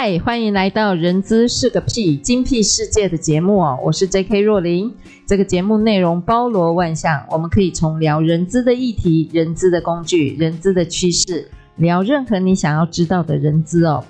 嗨，欢迎来到《人资是个屁精辟世界》的节目哦，我是 J.K. 若琳。这个节目内容包罗万象，我们可以从聊人资的议题、人资的工具、人资的趋势，聊任何你想要知道的人资哦。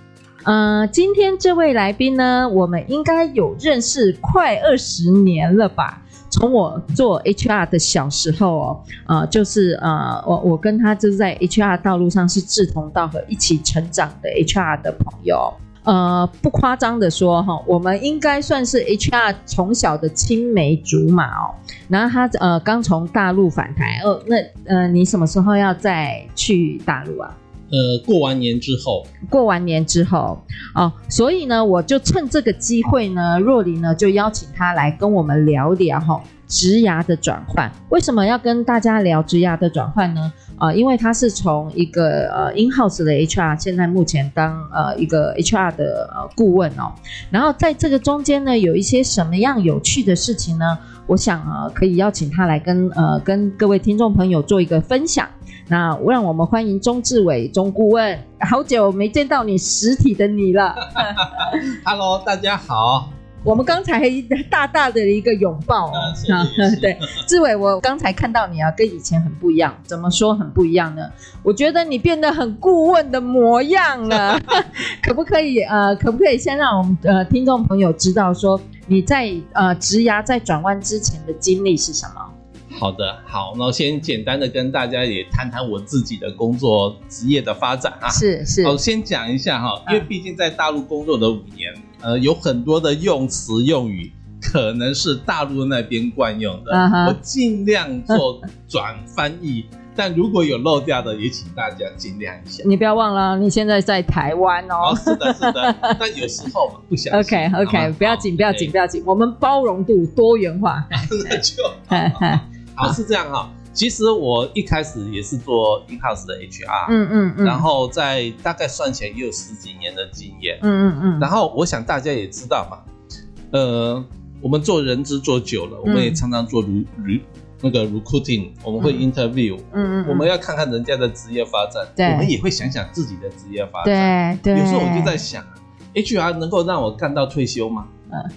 呃，今天这位来宾呢，我们应该有认识快二十年了吧？从我做 HR 的小时候哦，呃，就是呃，我我跟他就是在 HR 道路上是志同道合、一起成长的 HR 的朋友。呃，不夸张的说哈，我们应该算是 HR 从小的青梅竹马哦。然后他呃刚从大陆返台哦，那呃你什么时候要再去大陆啊？呃，过完年之后。过完年之后哦，所以呢，我就趁这个机会呢，若琳呢就邀请他来跟我们聊聊哈。职涯的转换，为什么要跟大家聊职涯的转换呢？啊、呃，因为他是从一个呃 in house 的 HR，现在目前当呃一个 HR 的呃顾问哦。然后在这个中间呢，有一些什么样有趣的事情呢？我想呃可以邀请他来跟呃跟各位听众朋友做一个分享。那让我们欢迎钟志伟钟顾问，好久没见到你实体的你了。Hello，大家好。我们刚才大大的一个拥抱啊，啊对，志伟，我刚才看到你啊，跟以前很不一样，怎么说很不一样呢？我觉得你变得很顾问的模样了，可不可以呃，可不可以先让我们呃听众朋友知道说你在呃职涯在转弯之前的经历是什么？好的，好，那我先简单的跟大家也谈谈我自己的工作职业的发展啊，是是，我先讲一下哈，因为毕竟在大陆工作的五年。呃，有很多的用词用语可能是大陆那边惯用的，uh -huh. 我尽量做转翻译，但如果有漏掉的，也请大家尽量一下。你不要忘了，你现在在台湾哦。哦，是的，是的。但有时候不小心。OK OK，不要紧，不要紧，不要紧，我们包容度多元化。那就好，好，是这样哈。其实我一开始也是做 in house 的 HR，嗯嗯嗯，然后在大概算起来也有十几年的经验，嗯嗯嗯，然后我想大家也知道嘛，呃，我们做人资做久了，我们也常常做 re re 那个 recruiting，我们会 interview，嗯嗯，我们要看看人家的职业发展，对，我们也会想想自己的职业发展，对对，有时候我就在想，HR 能够让我干到退休吗？嗯。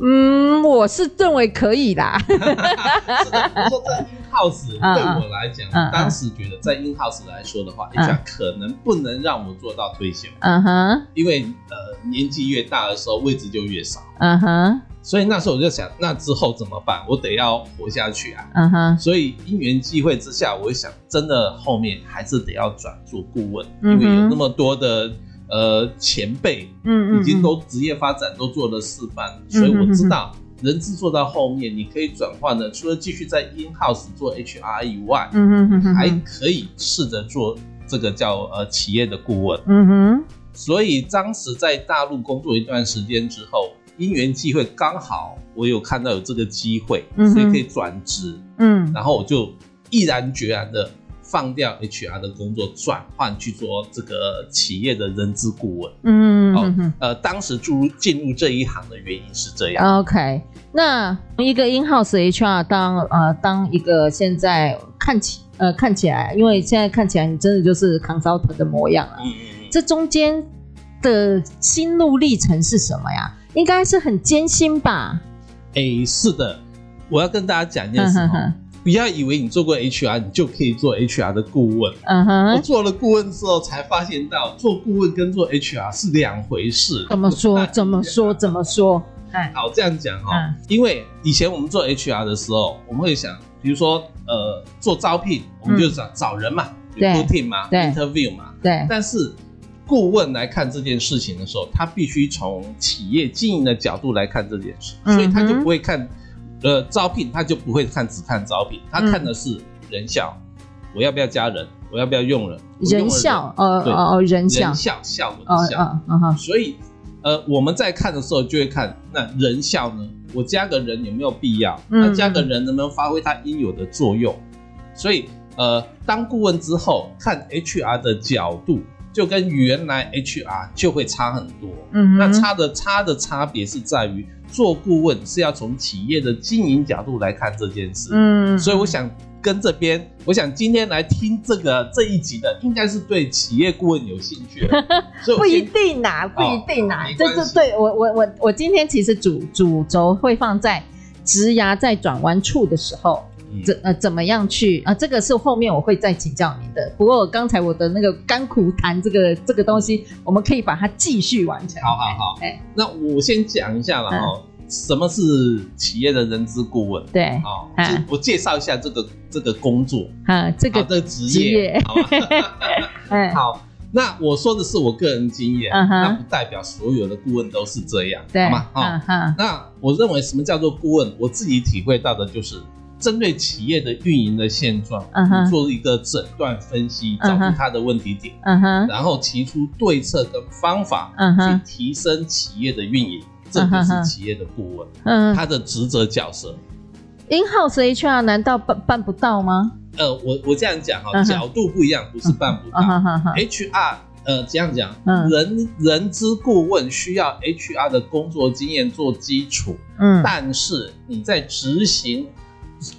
嗯，我是认为可以啦。是的，我说在 in house 对我来讲，嗯，当时觉得在 in house 来说的话，HR，嗯，可能不能让我做到退休。嗯哼，因为呃年纪越大的时候，位置就越少。嗯哼，所以那时候我就想，那之后怎么办？我得要活下去啊。嗯哼，所以因缘际会之下，我想真的后面还是得要转做顾问，嗯，因为有那么多的。呃，前辈，嗯，已经都职业发展都做了示范，嗯，所以我知道，人资做到后面，你可以转换的，除了继续在 in house 做 HR 以外，嗯哼，还可以试着做这个叫呃企业的顾问，嗯哼。所以当时在大陆工作一段时间之后，因缘际会，刚好我有看到有这个机会，所以可以转职，嗯，然后我就毅然决然的。放掉 HR 的工作，转换去做这个企业的人资顾问。嗯，哦，呃，当时进入进入这一行的原因是这样。OK，那一个 in-house HR 当呃当一个现在看起呃看起来，因为现在看起来你真的就是 consultant 的模样啊。嗯嗯。这中间的心路历程是什么呀？应该是很艰辛吧？哎，是的，我要跟大家讲一件事。呵呵不要以为你做过 HR，你就可以做 HR 的顾问。嗯哼，我做了顾问之后，才发现到做顾问跟做 HR 是两回事。怎么说？怎么说？怎么说？哎，好，这样讲哈、哦嗯。因为以前我们做 HR 的时候，我们会想，比如说，呃，做招聘，我们就找、嗯、找人嘛，recruiting 嘛，interview 嘛。对。但是顾问来看这件事情的时候，他必须从企业经营的角度来看这件事，嗯、所以他就不会看。呃，招聘他就不会看，只看招聘，他看的是人效，嗯、我要不要加人，我要不要用人？人效，呃哦人效，人效效果的效，嗯哼。所以，呃，我们在看的时候就会看那人效呢，我加个人有没有必要？那加个人能不能发挥他应有的作用？所以，呃，当顾问之后看 HR 的角度，就跟原来 HR 就会差很多。嗯，那差的差的差别是在于。做顾问是要从企业的经营角度来看这件事，嗯，所以我想跟这边，我想今天来听这个这一集的，应该是对企业顾问有兴趣的，所以不一定呐，不一定呐，这是对我我我我今天其实主主轴会放在职涯在转弯处的时候。怎呃怎么样去啊？这个是后面我会再请教您的。不过刚才我的那个甘苦谈这个这个东西，我们可以把它继续完成。好好好，哎，那我先讲一下了哈，什么是企业的人资顾问？对，哦啊，我介绍一下这个这个工作啊，这个的职业，好吧？好，那我说的是我个人经验，那不代表所有的顾问都是这样，好吗？好，那我认为什么叫做顾问？我自己体会到的就是。针对企业的运营的现状，嗯哼，做一个诊断分析，找出它的问题点，嗯哼，然后提出对策跟方法，嗯哼，去提升企业的运营，这就是企业的顾问，嗯，他的职责角色。In-house HR 难道办办不到吗？呃，我我这样讲哈，角度不一样，不是办不到。HR，呃，这样讲，人人资顾问需要 HR 的工作经验做基础，嗯，但是你在执行。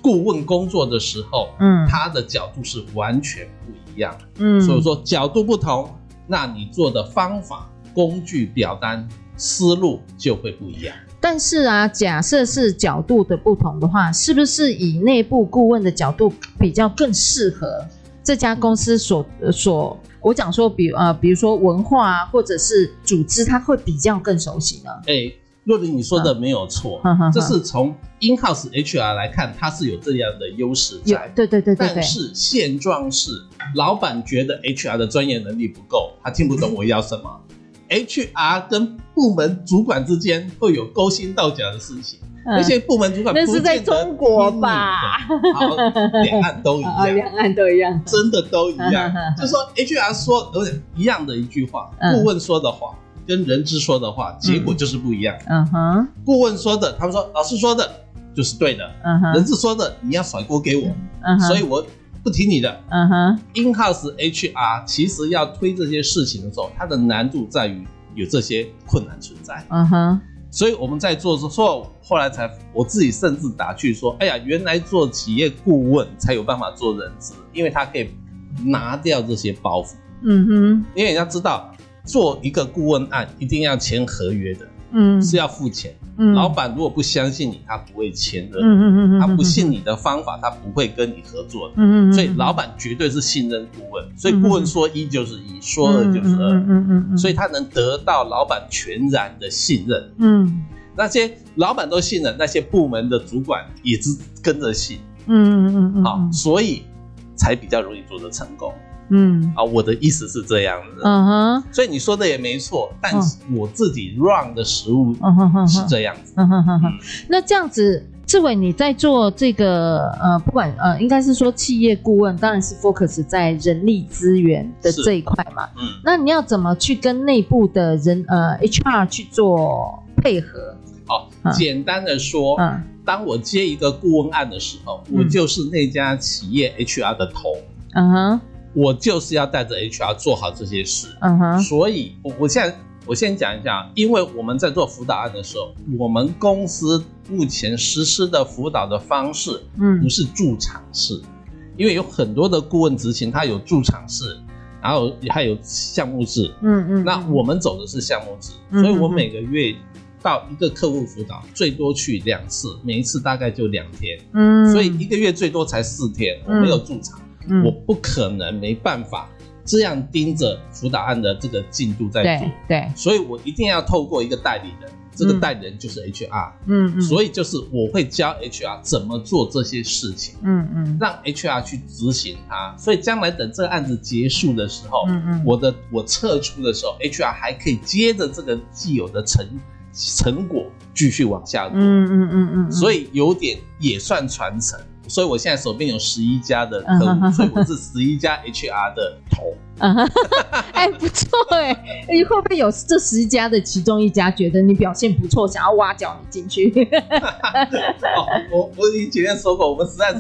顾问工作的时候，嗯，他的角度是完全不一样，嗯，所以说角度不同，那你做的方法、工具、表单、思路就会不一样。但是啊，假设是角度的不同的话，是不是以内部顾问的角度比较更适合这家公司所所？我讲说比，比呃，比如说文化啊，或者是组织，他会比较更熟悉呢？哎。若琳，你说的没有错，嗯、这是从 in-house HR 来看，它是有这样的优势在。对对对对。但是现状是，老板觉得 HR 的专业能力不够，他听不懂我要什么。嗯、HR 跟部门主管之间会有勾心斗角的事情，那些、嗯、部门主管不那是在中国吧？好，两岸都一样，两岸都一样，真的都一样。嗯、就说 HR 说有点一样的一句话，嗯、顾问说的话。跟人资说的话，结果就是不一样。嗯哼，顾问说的，他们说老师说的就是对的。嗯哼，人资说的你要甩锅给我，嗯哼，所以我不听你的。嗯哼，In-house HR 其实要推这些事情的时候，它的难度在于有这些困难存在。嗯哼，所以我们在做的时候，后来才我自己甚至打趣说，哎呀，原来做企业顾问才有办法做人资，因为他可以拿掉这些包袱。嗯哼，因为你要知道。做一个顾问案一定要签合约的，嗯，是要付钱。嗯，老板如果不相信你，他不会签的。嗯嗯嗯嗯，他不信你的方法，他不会跟你合作的。嗯嗯，所以老板绝对是信任顾问，所以顾问说一就是一，说二就是二。嗯嗯嗯，所以他能得到老板全然的信任。嗯，那些老板都信任，那些部门的主管也是跟着信。嗯嗯嗯，好，所以才比较容易做得成功。嗯。啊，我的意思是这样子，嗯哼，所以你说的也没错，但是我自己 run 的实物是这样子，嗯哼哼哼。那这样子，志伟你在做这个呃，不管呃，应该是说企业顾问，当然是 focus 在人力资源的这一块嘛，嗯，那你要怎么去跟内部的人呃 HR 去做配合？哦，简单的说，嗯，当我接一个顾问案的时候，我就是那家企业 HR 的头，嗯哼。我就是要带着 HR 做好这些事，嗯哼，所以，我我现在我先讲一下，因为我们在做辅导案的时候，我们公司目前实施的辅导的方式，嗯，不是驻场式，因为有很多的顾问执行，他有驻场式，然后还有项目制，嗯嗯，那我们走的是项目制，所以我每个月到一个客户辅导，最多去两次，每一次大概就两天，嗯，所以一个月最多才四天，我没有驻场。我不可能没办法这样盯着辅导案的这个进度在做，对，对，所以我一定要透过一个代理人，这个代理人就是 HR，嗯嗯，所以就是我会教 HR 怎么做这些事情，嗯嗯，让 HR 去执行它，所以将来等这个案子结束的时候，嗯嗯，我的我撤出的时候，HR 还可以接着这个既有的成成果继续往下做，嗯嗯嗯嗯，所以有点也算传承。所以我现在手边有十一家的客户，嗯、所以我是十一家 HR 的头。哎、不错哎、欸，你会不会有这十一家的其中一家觉得你表现不错，想要挖角你进去？哦、我我以前说过，我们实在是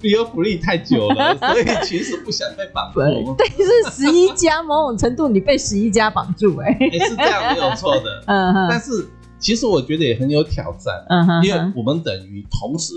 feel free 太久了，所以其实不想被绑住。但是十一家某种程度你被十一家绑住、欸，哎、欸，是这样没有错的。嗯哼，但是其实我觉得也很有挑战。嗯哼，因为我们等于同时。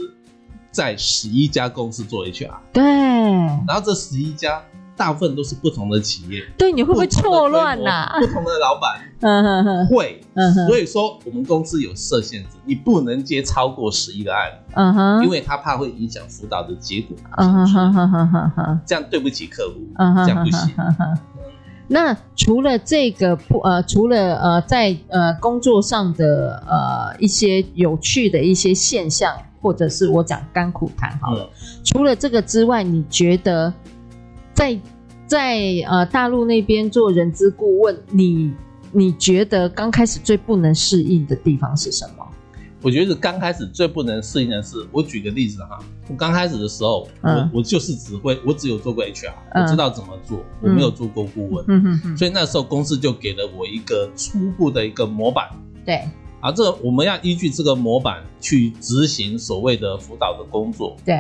在十一家公司做 HR，对，然后这十一家大部分都是不同的企业，对，你会不会错乱呐？不同的老板，嗯哼哼，会，嗯哼，所以说我们公司有设限制，你不能接超过十一个案，嗯哼，因为他怕会影响辅导的结果，嗯哼哼哼哼哼，这样对不起客户，嗯哼，这样不行。那除了这个不呃，除了呃在呃工作上的呃一些有趣的一些现象。或者是我讲甘苦谈好了，嗯、除了这个之外，你觉得在在呃大陆那边做人资顾问，你你觉得刚开始最不能适应的地方是什么？我觉得刚开始最不能适应的是，我举个例子哈，我刚开始的时候，嗯、我我就是只会，我只有做过 HR，、嗯、我知道怎么做，我没有做过顾问，嗯。所以那时候公司就给了我一个初步的一个模板，对。啊，这个我们要依据这个模板去执行所谓的辅导的工作。对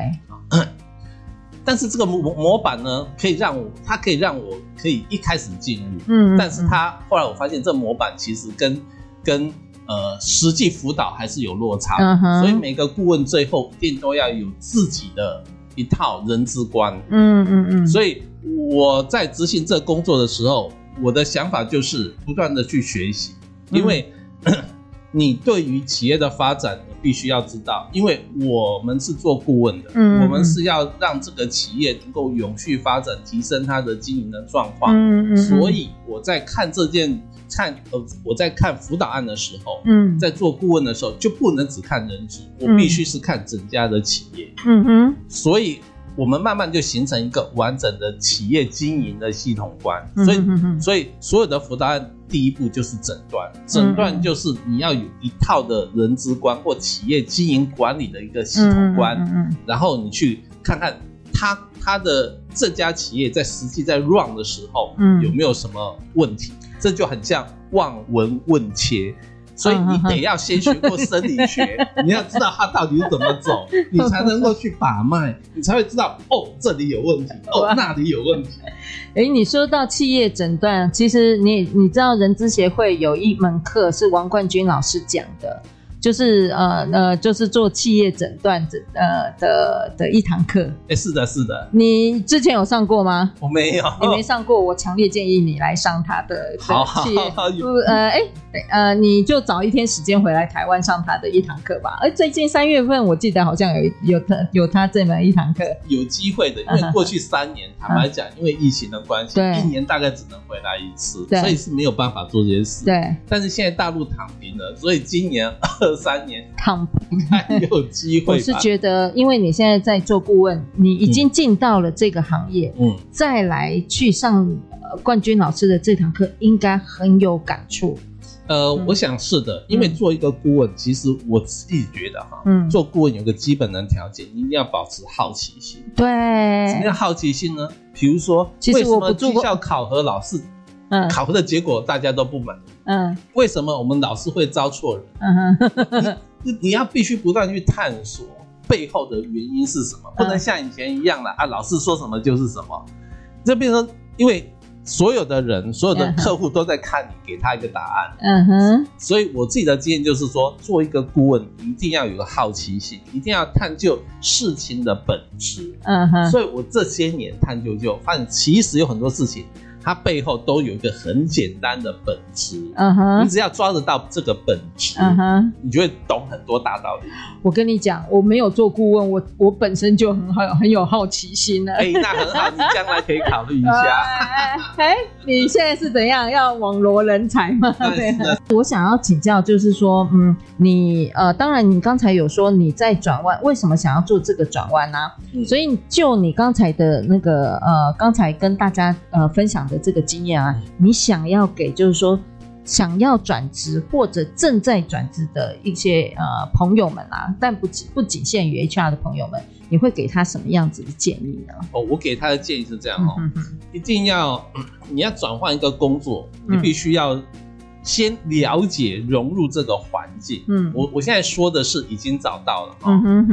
啊，但是这个模模板呢，可以让我，它可以让我可以一开始进入。嗯，嗯，嗯，但是它后来我发现，这模板其实跟跟呃实际辅导还是有落差。所以每个顾问最后一定都要有自己的一套人之观。嗯嗯嗯。所以我在执行这工作的时候，我的想法就是不断的去学习，因为。嗯你对于企业的发展，你必须要知道，因为我们是做顾问的，嗯，我们是要让这个企业能够永续发展，提升它的经营的状况，嗯嗯，所以我在看这件看呃，我在看辅导案的时候，嗯，在做顾问的时候，就不能只看人资，我必须是看整家的企业，嗯哼，所以。我们慢慢就形成一个完整的企业经营的系统观，所以，所以所有的辅导案第一步就是诊断，诊断就是你要有一套的人资观或企业经营管理的一个系统观，然后你去看看他他的这家企业在实际在 run 的时候，有没有什么问题，这就很像望闻问切。所以你得要先学过生理学，你要知道它到底是怎么走，你才能够去把脉，你才会知道哦，这里有问题，哦，那里有问题。哎，你说到企业诊断，其实你你知道人资协会有一门课是王冠军老师讲的。就是呃呃，就是做企业诊断诊呃的的一堂课。哎，是的，是的。你之前有上过吗？我没有。你没上过，我强烈建议你来上他的 企业。好，呃，哎，呃，你就找一天时间回来台湾上他的一堂课吧。而最近三月份，我记得好像有有他有他这门一堂课。有机会的，因为 过去三年，坦白讲，因为疫情的关系，一年大概只能回来一次，所以是没有办法做这些事。对。但是现在大陆躺平了，所以今年。三年 躺平还有机会。我是觉得，因为你现在在做顾问，你已经进到了这个行业，嗯，再来去上冠军老师的这堂课，应该很有感触。呃，我想是的，因为做一个顾问，其实我自己觉得哈，嗯，做顾问有个基本的条件，你一定要保持好奇心。对，什么叫好奇心呢？比如说，为什么绩效考核老是？嗯，考核的结果大家都不满。嗯，为什么我们老是会招错人？嗯哼，你你要必须不断去探索背后的原因是什么，不能像以前一样了啊，老师说什么就是什么。这变成因为所有的人、所有的客户都在看你，给他一个答案。嗯哼，所以我自己的经验就是说，做一个顾问一定要有个好奇心，一定要探究事情的本质。嗯哼，所以我这些年探究就发现，其实有很多事情。它背后都有一个很简单的本质，嗯哼，你只要抓得到这个本质，嗯哼，你就会懂很多大道理。我跟你讲，我没有做顾问，我我本身就很好，很有好奇心了。哎，那很好，你将来可以考虑一下。哎，你现在是怎样要网罗人才吗？对。我想要请教，就是说，嗯，你呃，当然，你刚才有说你在转弯，为什么想要做这个转弯呢？所以就你刚才的那个呃，刚才跟大家呃分享的这个经验啊，你想要给就是说想要转职或者正在转职的一些呃朋友们啊，但不仅不仅限于 HR 的朋友们，你会给他什么样子的建议呢？哦，我给他的建议是这样哦，嗯、哼哼一定要 你要转换一个工作，你必须要。嗯先了解融入这个环境。嗯，我我现在说的是已经找到了哈，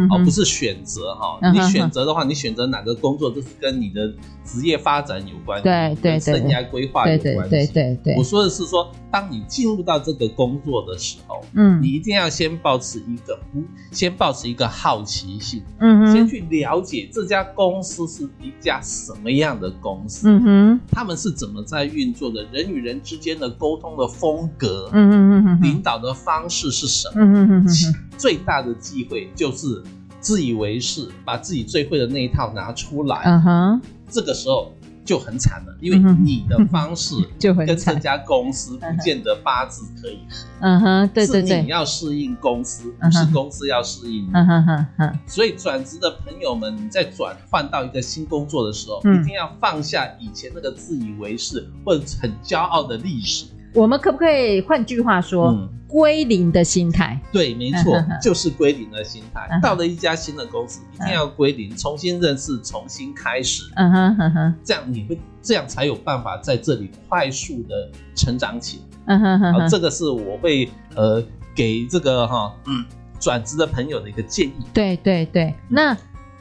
哦，不是选择哈。你选择的话，你选择哪个工作，这是跟你的职业发展有关系，对对对，生涯规划有关系。对对对，我说的是说，当你进入到这个工作的时候，嗯，你一定要先保持一个不，先保持一个好奇心，嗯，先去了解这家公司是一家什么样的公司，嗯哼，他们是怎么在运作的，人与人之间的沟通的风。风格，嗯嗯嗯，领导的方式是什么？嗯嗯嗯，最大的忌讳就是自以为是，把自己最会的那一套拿出来，嗯哼，这个时候就很惨了，因为你的方式 就跟这家公司不见得八字可以合，嗯哼，对对对，是你要适应公司，不是公司要适应你，嗯哼哼哼。所以转职的朋友们，你在转换到一个新工作的时候，一定要放下以前那个自以为是或者很骄傲的历史。我们可不可以换句话说，嗯、归零的心态？对，没错，就是归零的心态。到了一家新的公司，一定要归零，重新认识，重新开始。嗯哼哼哼，这样你会，这样才有办法在这里快速的成长起来。嗯哼哼，好，这个是我会呃给这个哈嗯转职的朋友的一个建议。对对对，那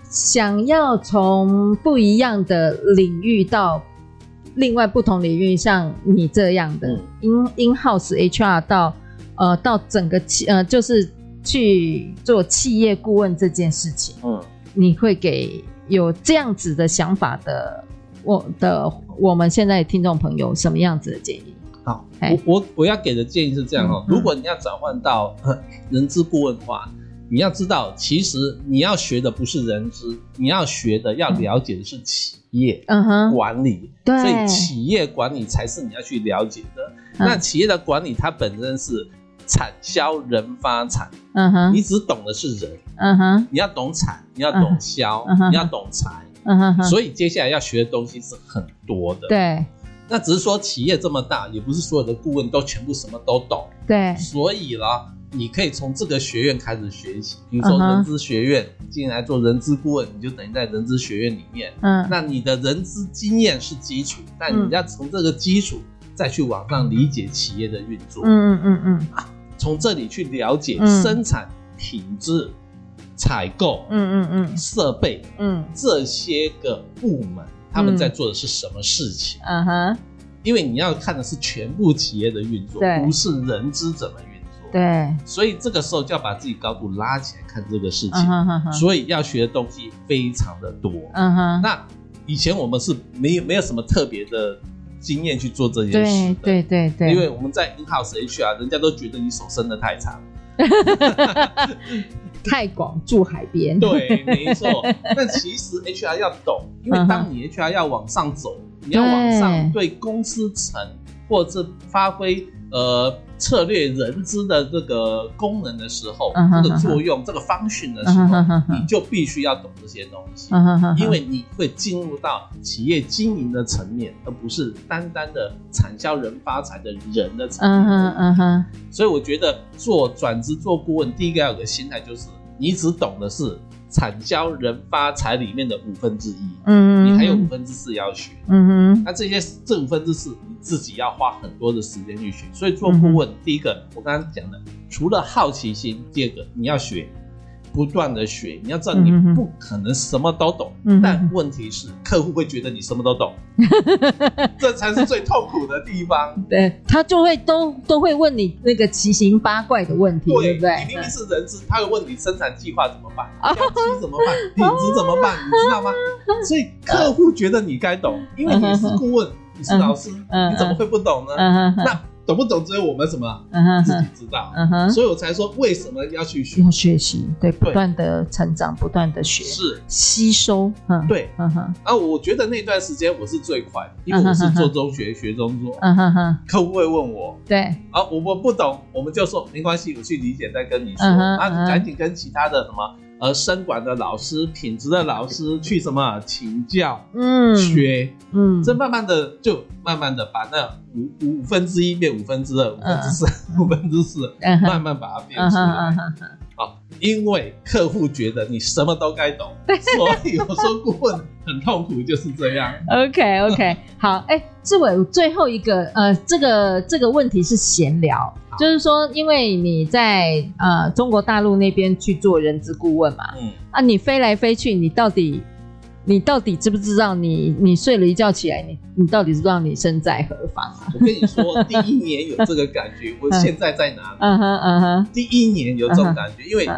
想要从不一样的领域到。另外不同领域，像你这样的 in in house HR 到呃到整个企呃就是去做企业顾问这件事情，嗯，你会给有这样子的想法的我的我们现在听众朋友什么样子的建议？好，我我我要给的建议是这样哦，如果你要转换到人资顾问的话。你要知道，其实你要学的不是人资，你要学的、要了解的是企业管理。嗯、所以企业管理才是你要去了解的。嗯、那企业的管理，它本身是产销人发财。嗯哼，你只懂的是人。嗯哼，你要懂产，你要懂销，嗯、你要懂财。嗯哼，所以接下来要学的东西是很多的。对，那只是说企业这么大，也不是所有的顾问都全部什么都懂。对，所以啦。你可以从这个学院开始学习，比如说人资学院，你进来做人资顾问，你就等于在人资学院里面。嗯，那你的人资经验是基础，但你要从这个基础再去往上理解企业的运作。嗯嗯嗯嗯，从这里去了解生产、品质、采购、嗯嗯嗯、设备、嗯。这些个部门他们在做的是什么事情。嗯。哼，因为你要看的是全部企业的运作，不是人资怎么运。对，所以这个时候就要把自己高度拉起来看这个事情，所以要学的东西非常的多。嗯哼，那以前我们是没有没有什么特别的经验去做这件事的，对对对，因为我们在 in house HR，人家都觉得你手伸的太长，太广，住海边。对，没错。但其实 HR 要懂，因为当你 HR 要往上走，你要往上对公司层或者是发挥。呃，策略人资的这个功能的时候，这个作用，这个 function 的时候，你就必须要懂这些东西，因为你会进入到企业经营的层面，而不是单单的产销人发财的人的层面。嗯哼，所以我觉得做转职做顾问，第一个要有个心态就是，你只懂的是。产销人发财里面的五分之一，嗯，你还有五分之四要学，嗯哼，那这些这五分之四你自己要花很多的时间去学，所以做顾问，第一个我刚刚讲的，除了好奇心，第二个你要学。不断的学，你要知道你不可能什么都懂，嗯、但问题是客户会觉得你什么都懂，嗯、这才是最痛苦的地方。对，他就会都都会问你那个奇形八怪的问题，对，对不对？你明明是人资，他会问你生产计划怎么办，标期怎么办，品质怎么办，你知道吗？所以客户觉得你该懂，因为你是顾问，你是老师，你怎么会不懂呢？那。懂不懂只有我们什么嗯自己知道，嗯所以我才说为什么要去学要学习，对，不断的成长，不断的学，是吸收，嗯，对，嗯哼。啊，我觉得那段时间我是最快的，因为我是做中学，学中做，嗯哼哼。客户会问我，对，啊，我们不懂，我们就说没关系，我去理解再跟你说，啊，你赶紧跟其他的什么呃，生管的老师、品质的老师 去什么请教，嗯，学，嗯，这慢慢的就慢慢的把那五五分之一变五分之二，五分之三，五分之四，慢慢把它变出来。啊，因为客户觉得你什么都该懂，所以我说顾问很痛苦，就是这样。OK OK，好，哎，志伟，最后一个，呃，这个这个问题是闲聊，就是说，因为你在呃中国大陆那边去做人资顾问嘛，嗯，啊，你飞来飞去，你到底？你到底知不知道你？你你睡了一觉起来，你你到底知不知道你身在何方啊？我跟你说，第一年有这个感觉，我现在在哪里？嗯。哼嗯哼，第一年有这种感觉，因为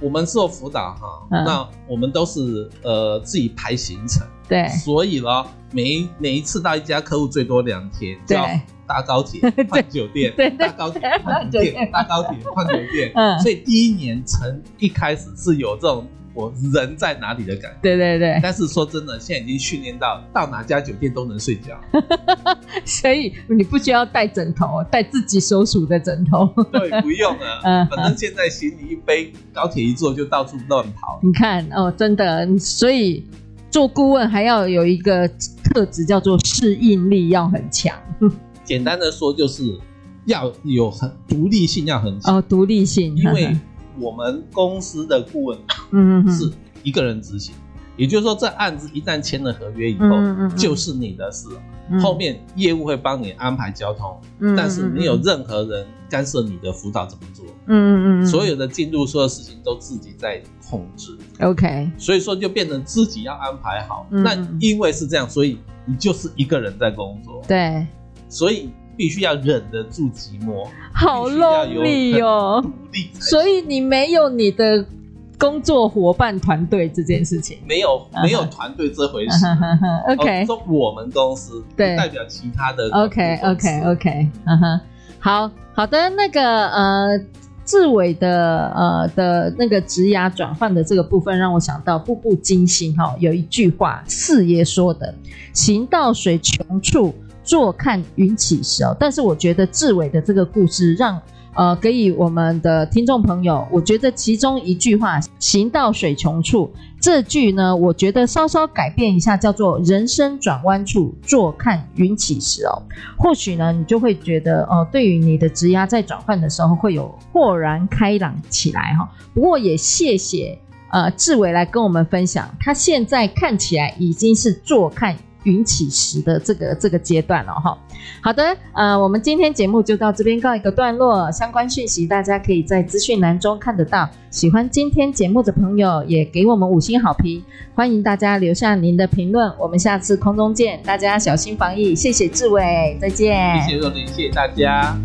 我们做辅导哈，那我们都是呃自己排行程，对，所以呢，每每一次到一家客户最多两天，就要搭高铁 换酒店，对，搭高铁换酒店，搭高铁换酒店，嗯，所以第一年从一开始是有这种。我人在哪里的感觉？对对对。但是说真的，现在已经训练到到哪家酒店都能睡觉，所以你不需要带枕头，带自己所属的枕头。对，不用了。嗯，反正现在行李一背，高铁一坐就到处乱跑。你看哦，真的，所以做顾问还要有一个特质，叫做适应力要很强。简单的说，就是要有很独立性，要很强。哦，独立性，因为。我们公司的顾问，嗯，是一个人执行，也就是说，这案子一旦签了合约以后，就是你的事了。后面业务会帮你安排交通，但是没有任何人干涉你的辅导怎么做。嗯嗯嗯，所有的进度、所有事情都自己在控制。OK，所以说就变成自己要安排好。那因为是这样，所以你就是一个人在工作。对，所以。必须要忍得住寂寞，好 lonely 哦。所以你没有你的工作伙伴团队这件事情，没有没有团队这回事。OK，说我们公司对代表其他的。OK OK OK，嗯哼，好好的那个呃，志伟的呃的那个职涯转换的这个部分，让我想到《步步惊心》哈，有一句话四爷说的：“行到水穷处。”坐看云起时哦，但是我觉得志伟的这个故事让呃给予我们的听众朋友，我觉得其中一句话“行到水穷处”这句呢，我觉得稍稍改变一下，叫做“人生转弯处，坐看云起时”哦，或许呢你就会觉得哦、呃，对于你的职涯在转换的时候会有豁然开朗起来哈、不过也谢谢呃志伟来跟我们分享，他现在看起来已经是坐看。云起时的这个这个阶段了哈，好的，呃，我们今天节目就到这边告一个段落，相关讯息大家可以在资讯栏中看得到。喜欢今天节目的朋友也给我们五星好评，欢迎大家留下您的评论，我们下次空中见，大家小心防疫，谢谢志伟，再见，谢谢若琳，谢谢大家。